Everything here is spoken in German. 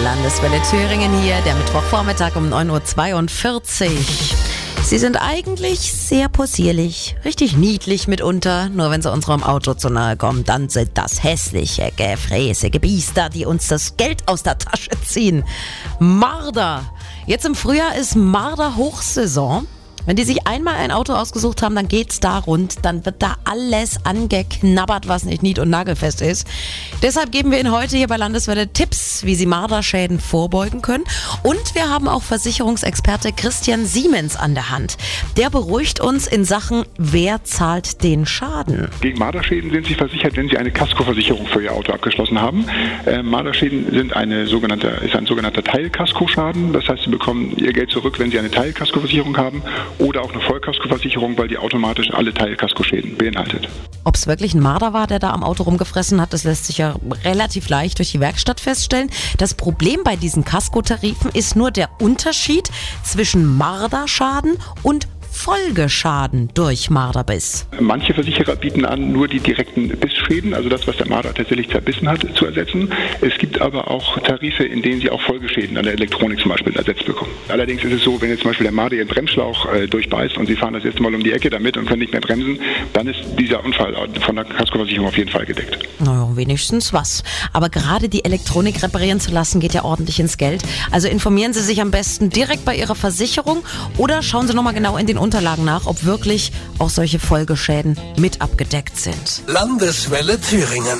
Landeswelle Thüringen hier, der Mittwochvormittag um 9.42 Uhr. Sie sind eigentlich sehr possierlich, richtig niedlich mitunter, nur wenn sie unserem Auto zu nahe kommen, dann sind das hässliche, gefräßige Biester, die uns das Geld aus der Tasche ziehen. Marder. Jetzt im Frühjahr ist Marder Hochsaison. Wenn die sich einmal ein Auto ausgesucht haben, dann geht's da rund, dann wird da alles angeknabbert, was nicht nied- und nagelfest ist. Deshalb geben wir Ihnen heute hier bei Landeswelle Tipps, wie Sie Marderschäden vorbeugen können. Und wir haben auch Versicherungsexperte Christian Siemens an der Hand. Der beruhigt uns in Sachen, wer zahlt den Schaden. Gegen Marderschäden sind Sie versichert, wenn Sie eine Kaskoversicherung für Ihr Auto abgeschlossen haben. Äh, Marderschäden sind eine sogenannte, ist ein sogenannter Teilkaskoschaden. Das heißt, Sie bekommen Ihr Geld zurück, wenn Sie eine Teilkaskoversicherung haben oder auch eine Vollkaskoversicherung, weil die automatisch alle Teilkaskoschäden beinhaltet. Ob es wirklich ein Marder war, der da am Auto rumgefressen hat, das lässt sich ja relativ leicht durch die Werkstatt feststellen. Das Problem bei diesen Kaskotarifen ist nur der Unterschied zwischen Marderschaden und Folgeschaden durch Marderbiss. Manche Versicherer bieten an, nur die direkten Bissschäden, also das, was der Marder tatsächlich zerbissen hat, zu ersetzen. Es gibt aber auch Tarife, in denen sie auch Folgeschäden an der Elektronik zum Beispiel ersetzt bekommen. Allerdings ist es so, wenn jetzt zum Beispiel der Marder ihren Bremsschlauch äh, durchbeißt und sie fahren das erste Mal um die Ecke damit und können nicht mehr bremsen, dann ist dieser Unfall von der Kaskoversicherung auf jeden Fall gedeckt. Naja, wenigstens was. Aber gerade die Elektronik reparieren zu lassen, geht ja ordentlich ins Geld. Also informieren Sie sich am besten direkt bei Ihrer Versicherung oder schauen Sie nochmal genau in den Unterlagen nach, ob wirklich auch solche Folgeschäden mit abgedeckt sind. Landeswelle Thüringen.